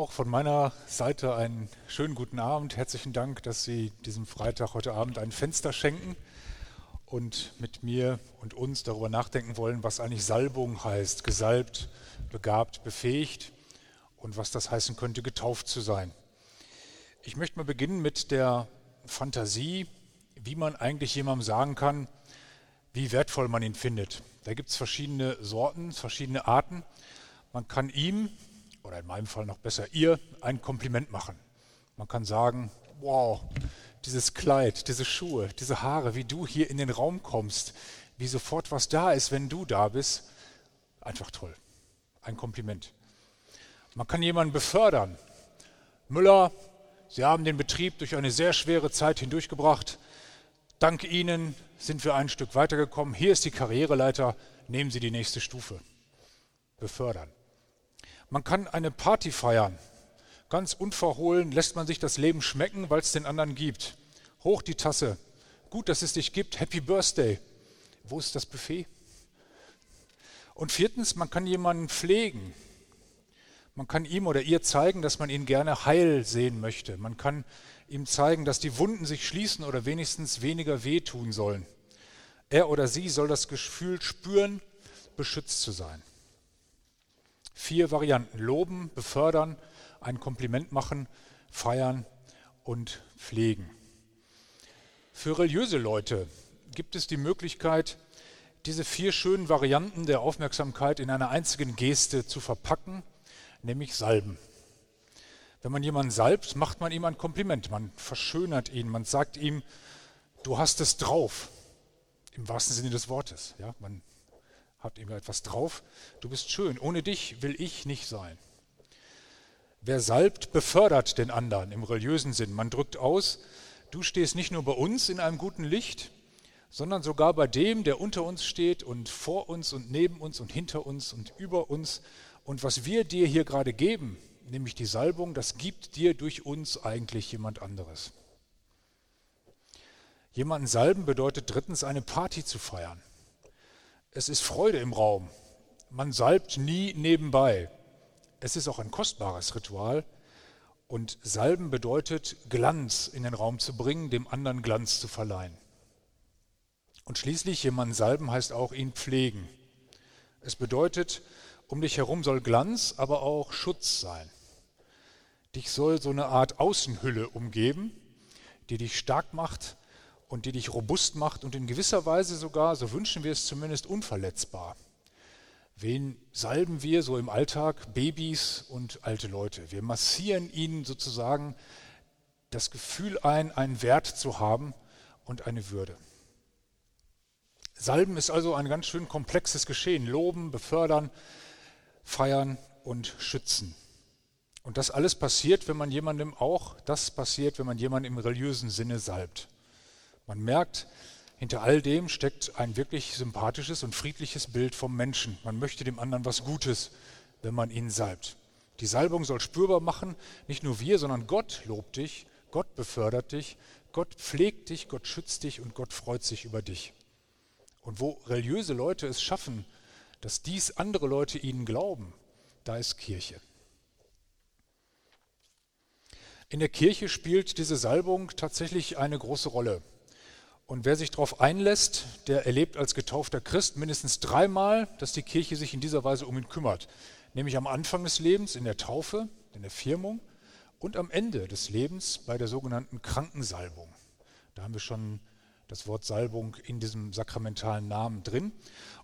auch von meiner Seite einen schönen guten Abend. Herzlichen Dank, dass Sie diesem Freitag heute Abend ein Fenster schenken und mit mir und uns darüber nachdenken wollen, was eigentlich Salbung heißt. Gesalbt, begabt, befähigt und was das heißen könnte, getauft zu sein. Ich möchte mal beginnen mit der Fantasie, wie man eigentlich jemandem sagen kann, wie wertvoll man ihn findet. Da gibt es verschiedene Sorten, verschiedene Arten. Man kann ihm, oder in meinem Fall noch besser ihr, ein Kompliment machen. Man kann sagen, wow, dieses Kleid, diese Schuhe, diese Haare, wie du hier in den Raum kommst, wie sofort was da ist, wenn du da bist, einfach toll. Ein Kompliment. Man kann jemanden befördern. Müller, Sie haben den Betrieb durch eine sehr schwere Zeit hindurchgebracht. Dank Ihnen sind wir ein Stück weitergekommen. Hier ist die Karriereleiter. Nehmen Sie die nächste Stufe. Befördern. Man kann eine Party feiern. Ganz unverhohlen lässt man sich das Leben schmecken, weil es den anderen gibt. Hoch die Tasse. Gut, dass es dich gibt. Happy Birthday. Wo ist das Buffet? Und viertens, man kann jemanden pflegen. Man kann ihm oder ihr zeigen, dass man ihn gerne heil sehen möchte. Man kann ihm zeigen, dass die Wunden sich schließen oder wenigstens weniger wehtun sollen. Er oder sie soll das Gefühl spüren, beschützt zu sein. Vier Varianten. Loben, befördern, ein Kompliment machen, feiern und pflegen. Für religiöse Leute gibt es die Möglichkeit, diese vier schönen Varianten der Aufmerksamkeit in einer einzigen Geste zu verpacken, nämlich salben. Wenn man jemanden salbt, macht man ihm ein Kompliment, man verschönert ihn, man sagt ihm, du hast es drauf, im wahrsten Sinne des Wortes. Ja, man hat ihm etwas drauf. Du bist schön. Ohne dich will ich nicht sein. Wer salbt, befördert den anderen im religiösen Sinn. Man drückt aus, du stehst nicht nur bei uns in einem guten Licht, sondern sogar bei dem, der unter uns steht und vor uns und neben uns und hinter uns und über uns. Und was wir dir hier gerade geben, nämlich die Salbung, das gibt dir durch uns eigentlich jemand anderes. Jemanden salben bedeutet drittens eine Party zu feiern. Es ist Freude im Raum. Man salbt nie nebenbei. Es ist auch ein kostbares Ritual. Und salben bedeutet, Glanz in den Raum zu bringen, dem anderen Glanz zu verleihen. Und schließlich, jemanden salben heißt auch ihn pflegen. Es bedeutet, um dich herum soll Glanz, aber auch Schutz sein. Dich soll so eine Art Außenhülle umgeben, die dich stark macht und die dich robust macht und in gewisser Weise sogar, so wünschen wir es zumindest, unverletzbar. Wen salben wir so im Alltag? Babys und alte Leute. Wir massieren ihnen sozusagen das Gefühl ein, einen Wert zu haben und eine Würde. Salben ist also ein ganz schön komplexes Geschehen. Loben, befördern, feiern und schützen. Und das alles passiert, wenn man jemandem auch, das passiert, wenn man jemanden im religiösen Sinne salbt. Man merkt, hinter all dem steckt ein wirklich sympathisches und friedliches Bild vom Menschen. Man möchte dem anderen was Gutes, wenn man ihn salbt. Die Salbung soll spürbar machen, nicht nur wir, sondern Gott lobt dich, Gott befördert dich, Gott pflegt dich, Gott schützt dich und Gott freut sich über dich. Und wo religiöse Leute es schaffen, dass dies andere Leute ihnen glauben, da ist Kirche. In der Kirche spielt diese Salbung tatsächlich eine große Rolle. Und wer sich darauf einlässt, der erlebt als getaufter Christ mindestens dreimal, dass die Kirche sich in dieser Weise um ihn kümmert. Nämlich am Anfang des Lebens in der Taufe, in der Firmung und am Ende des Lebens bei der sogenannten Krankensalbung. Da haben wir schon das Wort Salbung in diesem sakramentalen Namen drin.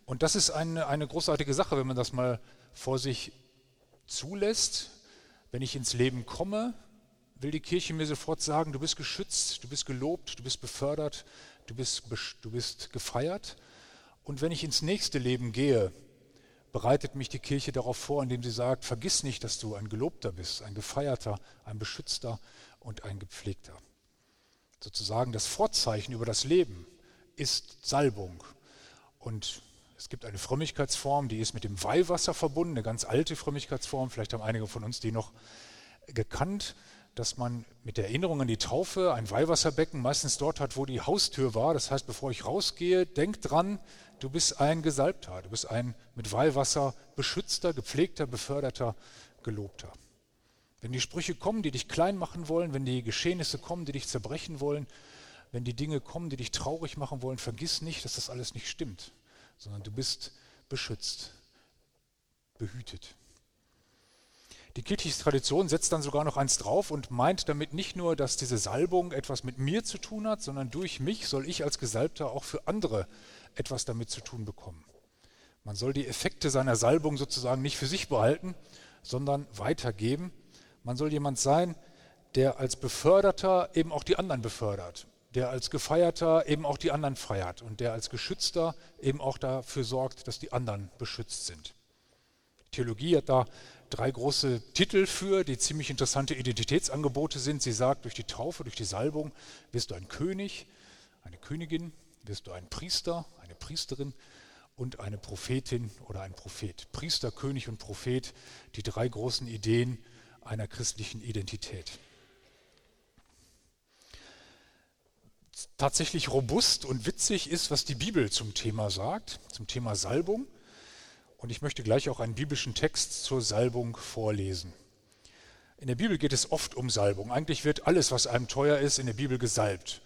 Und das ist eine, eine großartige Sache, wenn man das mal vor sich zulässt. Wenn ich ins Leben komme, will die Kirche mir sofort sagen, du bist geschützt, du bist gelobt, du bist befördert, du bist, du bist gefeiert. Und wenn ich ins nächste Leben gehe, bereitet mich die Kirche darauf vor, indem sie sagt, vergiss nicht, dass du ein Gelobter bist, ein Gefeierter, ein Beschützter und ein Gepflegter. Sozusagen das Vorzeichen über das Leben ist Salbung. Und es gibt eine Frömmigkeitsform, die ist mit dem Weihwasser verbunden, eine ganz alte Frömmigkeitsform, vielleicht haben einige von uns die noch gekannt dass man mit der Erinnerung an die Taufe ein Weihwasserbecken meistens dort hat, wo die Haustür war. Das heißt, bevor ich rausgehe, denk dran, du bist ein Gesalbter, du bist ein mit Weihwasser beschützter, gepflegter, beförderter, gelobter. Wenn die Sprüche kommen, die dich klein machen wollen, wenn die Geschehnisse kommen, die dich zerbrechen wollen, wenn die Dinge kommen, die dich traurig machen wollen, vergiss nicht, dass das alles nicht stimmt, sondern du bist beschützt, behütet. Die kirchliche Tradition setzt dann sogar noch eins drauf und meint damit nicht nur, dass diese Salbung etwas mit mir zu tun hat, sondern durch mich soll ich als Gesalbter auch für andere etwas damit zu tun bekommen. Man soll die Effekte seiner Salbung sozusagen nicht für sich behalten, sondern weitergeben. Man soll jemand sein, der als Beförderter eben auch die anderen befördert, der als Gefeierter eben auch die anderen feiert und der als Geschützter eben auch dafür sorgt, dass die anderen beschützt sind. Theologie hat da drei große Titel für, die ziemlich interessante Identitätsangebote sind. Sie sagt, durch die Taufe, durch die Salbung wirst du ein König, eine Königin, wirst du ein Priester, eine Priesterin und eine Prophetin oder ein Prophet. Priester, König und Prophet, die drei großen Ideen einer christlichen Identität. Tatsächlich robust und witzig ist, was die Bibel zum Thema sagt, zum Thema Salbung. Und ich möchte gleich auch einen biblischen Text zur Salbung vorlesen. In der Bibel geht es oft um Salbung. Eigentlich wird alles, was einem teuer ist, in der Bibel gesalbt.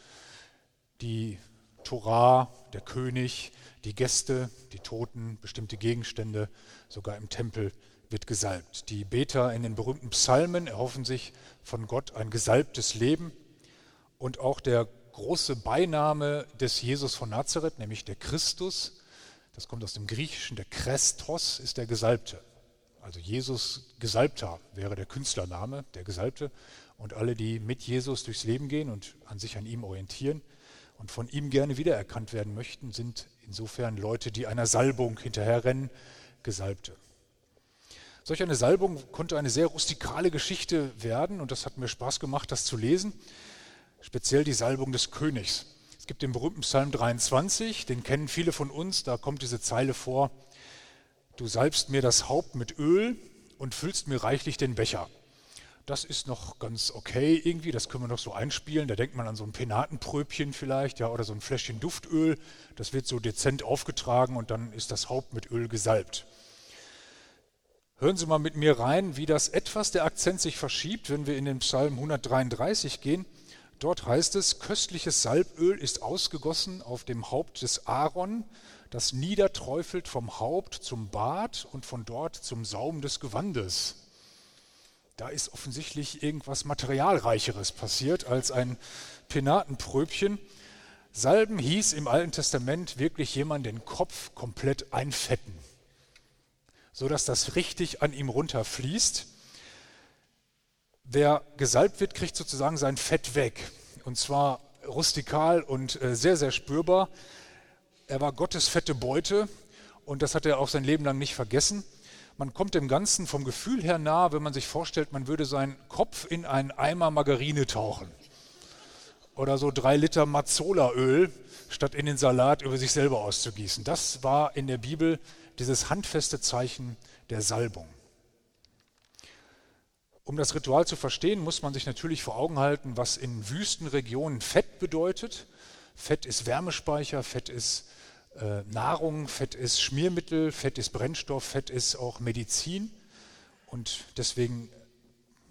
Die Torah, der König, die Gäste, die Toten, bestimmte Gegenstände, sogar im Tempel wird gesalbt. Die Beter in den berühmten Psalmen erhoffen sich von Gott ein gesalbtes Leben. Und auch der große Beiname des Jesus von Nazareth, nämlich der Christus, das kommt aus dem Griechischen, der Christos ist der Gesalbte. Also Jesus Gesalbter wäre der Künstlername, der Gesalbte. Und alle, die mit Jesus durchs Leben gehen und an sich an ihm orientieren und von ihm gerne wiedererkannt werden möchten, sind insofern Leute, die einer Salbung hinterherrennen, Gesalbte. Solch eine Salbung konnte eine sehr rustikale Geschichte werden und das hat mir Spaß gemacht, das zu lesen. Speziell die Salbung des Königs gibt den berühmten Psalm 23, den kennen viele von uns, da kommt diese Zeile vor, du salbst mir das Haupt mit Öl und füllst mir reichlich den Becher. Das ist noch ganz okay irgendwie, das können wir noch so einspielen. Da denkt man an so ein Penatenpröbchen vielleicht, ja, oder so ein Fläschchen Duftöl. Das wird so dezent aufgetragen und dann ist das Haupt mit Öl gesalbt. Hören Sie mal mit mir rein, wie das etwas der Akzent sich verschiebt, wenn wir in den Psalm 133 gehen. Dort heißt es, köstliches Salböl ist ausgegossen auf dem Haupt des Aaron, das niederträufelt vom Haupt zum Bart und von dort zum Saum des Gewandes. Da ist offensichtlich irgendwas Materialreicheres passiert als ein Penatenpröbchen. Salben hieß im Alten Testament wirklich jemand den Kopf komplett einfetten, sodass das richtig an ihm runterfließt. Wer gesalbt wird, kriegt sozusagen sein Fett weg. Und zwar rustikal und äh, sehr, sehr spürbar. Er war Gottes fette Beute und das hat er auch sein Leben lang nicht vergessen. Man kommt dem Ganzen vom Gefühl her nah, wenn man sich vorstellt, man würde seinen Kopf in einen Eimer Margarine tauchen. Oder so drei Liter Mazzolaöl, statt in den Salat über sich selber auszugießen. Das war in der Bibel dieses handfeste Zeichen der Salbung. Um das Ritual zu verstehen, muss man sich natürlich vor Augen halten, was in Wüstenregionen Fett bedeutet. Fett ist Wärmespeicher, Fett ist äh, Nahrung, Fett ist Schmiermittel, Fett ist Brennstoff, Fett ist auch Medizin. Und deswegen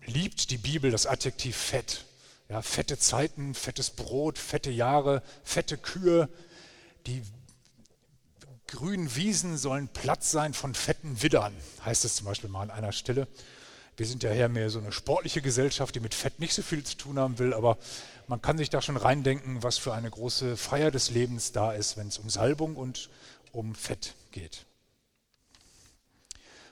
liebt die Bibel das Adjektiv Fett. Ja, fette Zeiten, fettes Brot, fette Jahre, fette Kühe. Die grünen Wiesen sollen Platz sein von fetten Widdern, heißt es zum Beispiel mal an einer Stelle. Wir sind ja eher mehr so eine sportliche Gesellschaft, die mit Fett nicht so viel zu tun haben will, aber man kann sich da schon reindenken, was für eine große Feier des Lebens da ist, wenn es um Salbung und um Fett geht.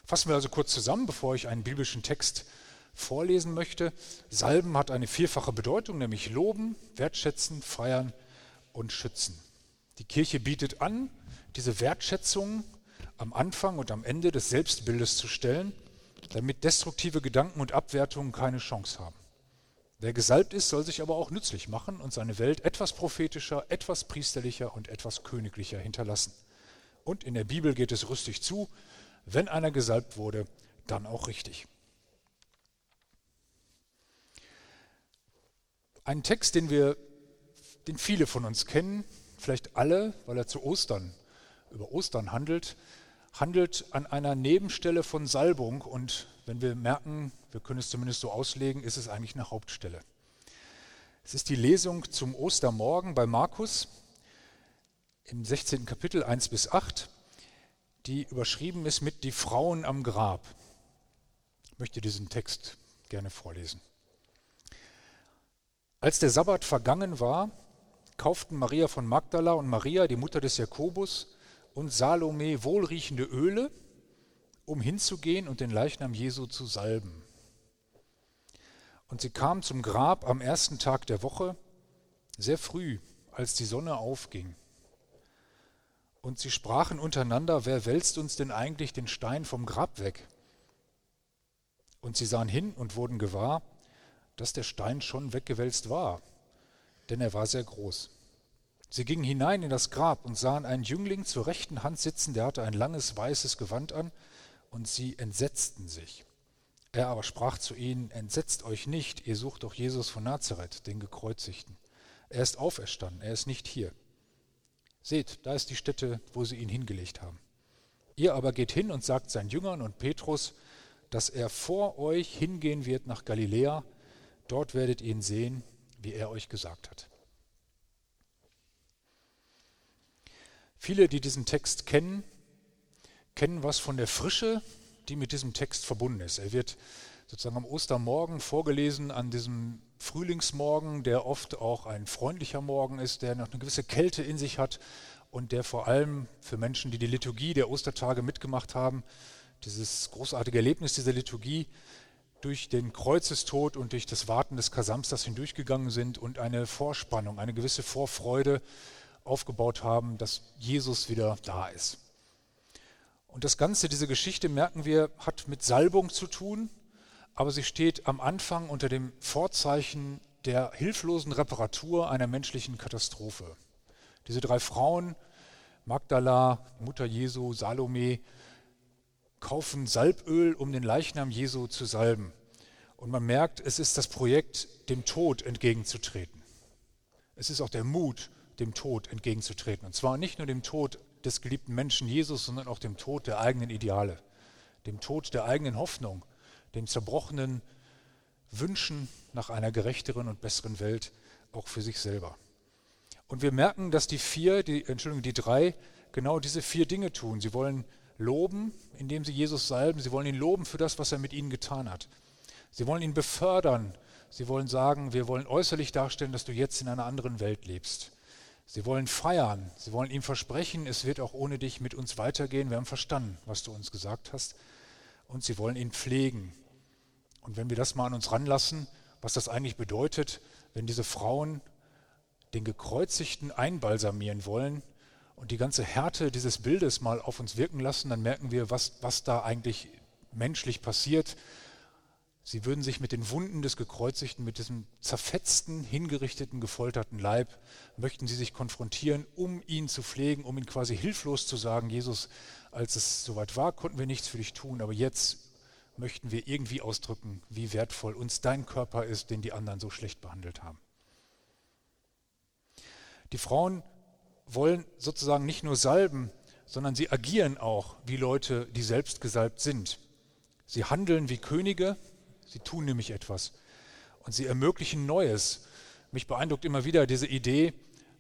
Fassen wir also kurz zusammen, bevor ich einen biblischen Text vorlesen möchte. Salben hat eine vierfache Bedeutung, nämlich loben, wertschätzen, feiern und schützen. Die Kirche bietet an, diese Wertschätzung am Anfang und am Ende des Selbstbildes zu stellen damit destruktive Gedanken und Abwertungen keine Chance haben. Wer gesalbt ist, soll sich aber auch nützlich machen und seine Welt etwas prophetischer, etwas priesterlicher und etwas königlicher hinterlassen. Und in der Bibel geht es rüstig zu, wenn einer gesalbt wurde, dann auch richtig. Ein Text, den wir, den viele von uns kennen, vielleicht alle, weil er zu Ostern, über Ostern handelt, handelt an einer Nebenstelle von Salbung und wenn wir merken, wir können es zumindest so auslegen, ist es eigentlich eine Hauptstelle. Es ist die Lesung zum Ostermorgen bei Markus im 16. Kapitel 1 bis 8, die überschrieben ist mit Die Frauen am Grab. Ich möchte diesen Text gerne vorlesen. Als der Sabbat vergangen war, kauften Maria von Magdala und Maria, die Mutter des Jakobus, und Salome wohlriechende Öle, um hinzugehen und den Leichnam Jesu zu salben. Und sie kamen zum Grab am ersten Tag der Woche, sehr früh, als die Sonne aufging. Und sie sprachen untereinander, wer wälzt uns denn eigentlich den Stein vom Grab weg? Und sie sahen hin und wurden gewahr, dass der Stein schon weggewälzt war, denn er war sehr groß. Sie gingen hinein in das Grab und sahen einen Jüngling zur rechten Hand sitzen, der hatte ein langes weißes Gewand an, und sie entsetzten sich. Er aber sprach zu ihnen, entsetzt euch nicht, ihr sucht doch Jesus von Nazareth, den gekreuzigten. Er ist auferstanden, er ist nicht hier. Seht, da ist die Stätte, wo sie ihn hingelegt haben. Ihr aber geht hin und sagt seinen Jüngern und Petrus, dass er vor euch hingehen wird nach Galiläa, dort werdet ihr ihn sehen, wie er euch gesagt hat. Viele, die diesen Text kennen, kennen was von der Frische, die mit diesem Text verbunden ist. Er wird sozusagen am Ostermorgen vorgelesen, an diesem Frühlingsmorgen, der oft auch ein freundlicher Morgen ist, der noch eine gewisse Kälte in sich hat und der vor allem für Menschen, die die Liturgie der Ostertage mitgemacht haben, dieses großartige Erlebnis dieser Liturgie durch den Kreuzestod und durch das Warten des Kasamsters hindurchgegangen sind und eine Vorspannung, eine gewisse Vorfreude aufgebaut haben, dass Jesus wieder da ist. Und das Ganze, diese Geschichte, merken wir, hat mit Salbung zu tun, aber sie steht am Anfang unter dem Vorzeichen der hilflosen Reparatur einer menschlichen Katastrophe. Diese drei Frauen, Magdala, Mutter Jesu, Salome, kaufen Salböl, um den Leichnam Jesu zu salben. Und man merkt, es ist das Projekt, dem Tod entgegenzutreten. Es ist auch der Mut, dem Tod entgegenzutreten. Und zwar nicht nur dem Tod des geliebten Menschen Jesus, sondern auch dem Tod der eigenen Ideale, dem Tod der eigenen Hoffnung, dem zerbrochenen Wünschen nach einer gerechteren und besseren Welt, auch für sich selber. Und wir merken, dass die vier, die, Entschuldigung, die drei, genau diese vier Dinge tun. Sie wollen loben, indem sie Jesus salben. Sie wollen ihn loben für das, was er mit ihnen getan hat. Sie wollen ihn befördern. Sie wollen sagen, wir wollen äußerlich darstellen, dass du jetzt in einer anderen Welt lebst. Sie wollen feiern, sie wollen ihm versprechen, es wird auch ohne dich mit uns weitergehen. Wir haben verstanden, was du uns gesagt hast. Und sie wollen ihn pflegen. Und wenn wir das mal an uns ranlassen, was das eigentlich bedeutet, wenn diese Frauen den Gekreuzigten einbalsamieren wollen und die ganze Härte dieses Bildes mal auf uns wirken lassen, dann merken wir, was, was da eigentlich menschlich passiert, Sie würden sich mit den Wunden des Gekreuzigten, mit diesem zerfetzten, hingerichteten, gefolterten Leib, möchten sie sich konfrontieren, um ihn zu pflegen, um ihn quasi hilflos zu sagen, Jesus, als es soweit war, konnten wir nichts für dich tun, aber jetzt möchten wir irgendwie ausdrücken, wie wertvoll uns dein Körper ist, den die anderen so schlecht behandelt haben. Die Frauen wollen sozusagen nicht nur salben, sondern sie agieren auch wie Leute, die selbst gesalbt sind. Sie handeln wie Könige, Sie tun nämlich etwas und sie ermöglichen Neues. Mich beeindruckt immer wieder diese Idee,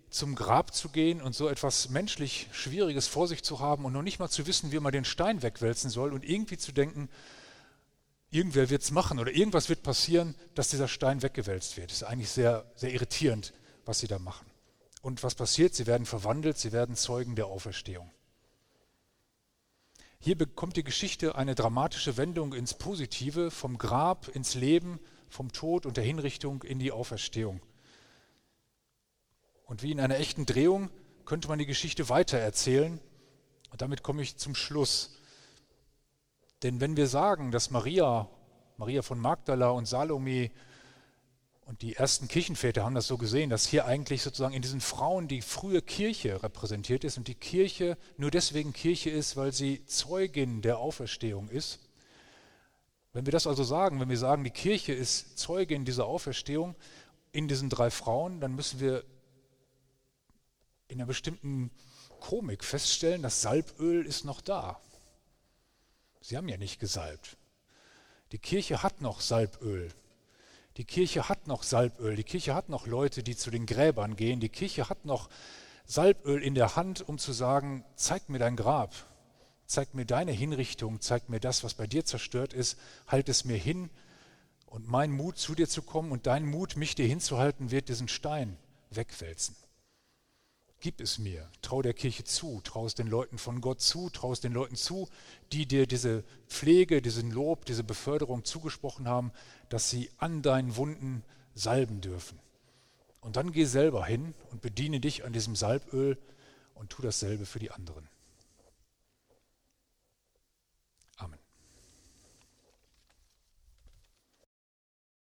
zum Grab zu gehen und so etwas menschlich Schwieriges vor sich zu haben und noch nicht mal zu wissen, wie man den Stein wegwälzen soll und irgendwie zu denken, irgendwer wird es machen oder irgendwas wird passieren, dass dieser Stein weggewälzt wird. Das ist eigentlich sehr, sehr irritierend, was sie da machen. Und was passiert? Sie werden verwandelt, sie werden Zeugen der Auferstehung. Hier bekommt die Geschichte eine dramatische Wendung ins Positive, vom Grab ins Leben, vom Tod und der Hinrichtung in die Auferstehung. Und wie in einer echten Drehung könnte man die Geschichte weitererzählen. Und damit komme ich zum Schluss. Denn wenn wir sagen, dass Maria, Maria von Magdala und Salome und die ersten Kirchenväter haben das so gesehen, dass hier eigentlich sozusagen in diesen Frauen die frühe Kirche repräsentiert ist und die Kirche nur deswegen Kirche ist, weil sie Zeugin der Auferstehung ist. Wenn wir das also sagen, wenn wir sagen, die Kirche ist Zeugin dieser Auferstehung in diesen drei Frauen, dann müssen wir in einer bestimmten Komik feststellen, das Salböl ist noch da. Sie haben ja nicht gesalbt. Die Kirche hat noch Salböl. Die Kirche hat noch Salböl. Die Kirche hat noch Leute, die zu den Gräbern gehen. Die Kirche hat noch Salböl in der Hand, um zu sagen, zeig mir dein Grab. Zeig mir deine Hinrichtung. Zeig mir das, was bei dir zerstört ist. Halt es mir hin. Und mein Mut, zu dir zu kommen und dein Mut, mich dir hinzuhalten, wird diesen Stein wegwälzen. Gib es mir, trau der Kirche zu, trau es den Leuten von Gott zu, trau es den Leuten zu, die dir diese Pflege, diesen Lob, diese Beförderung zugesprochen haben, dass sie an deinen Wunden salben dürfen. Und dann geh selber hin und bediene dich an diesem Salböl und tu dasselbe für die anderen.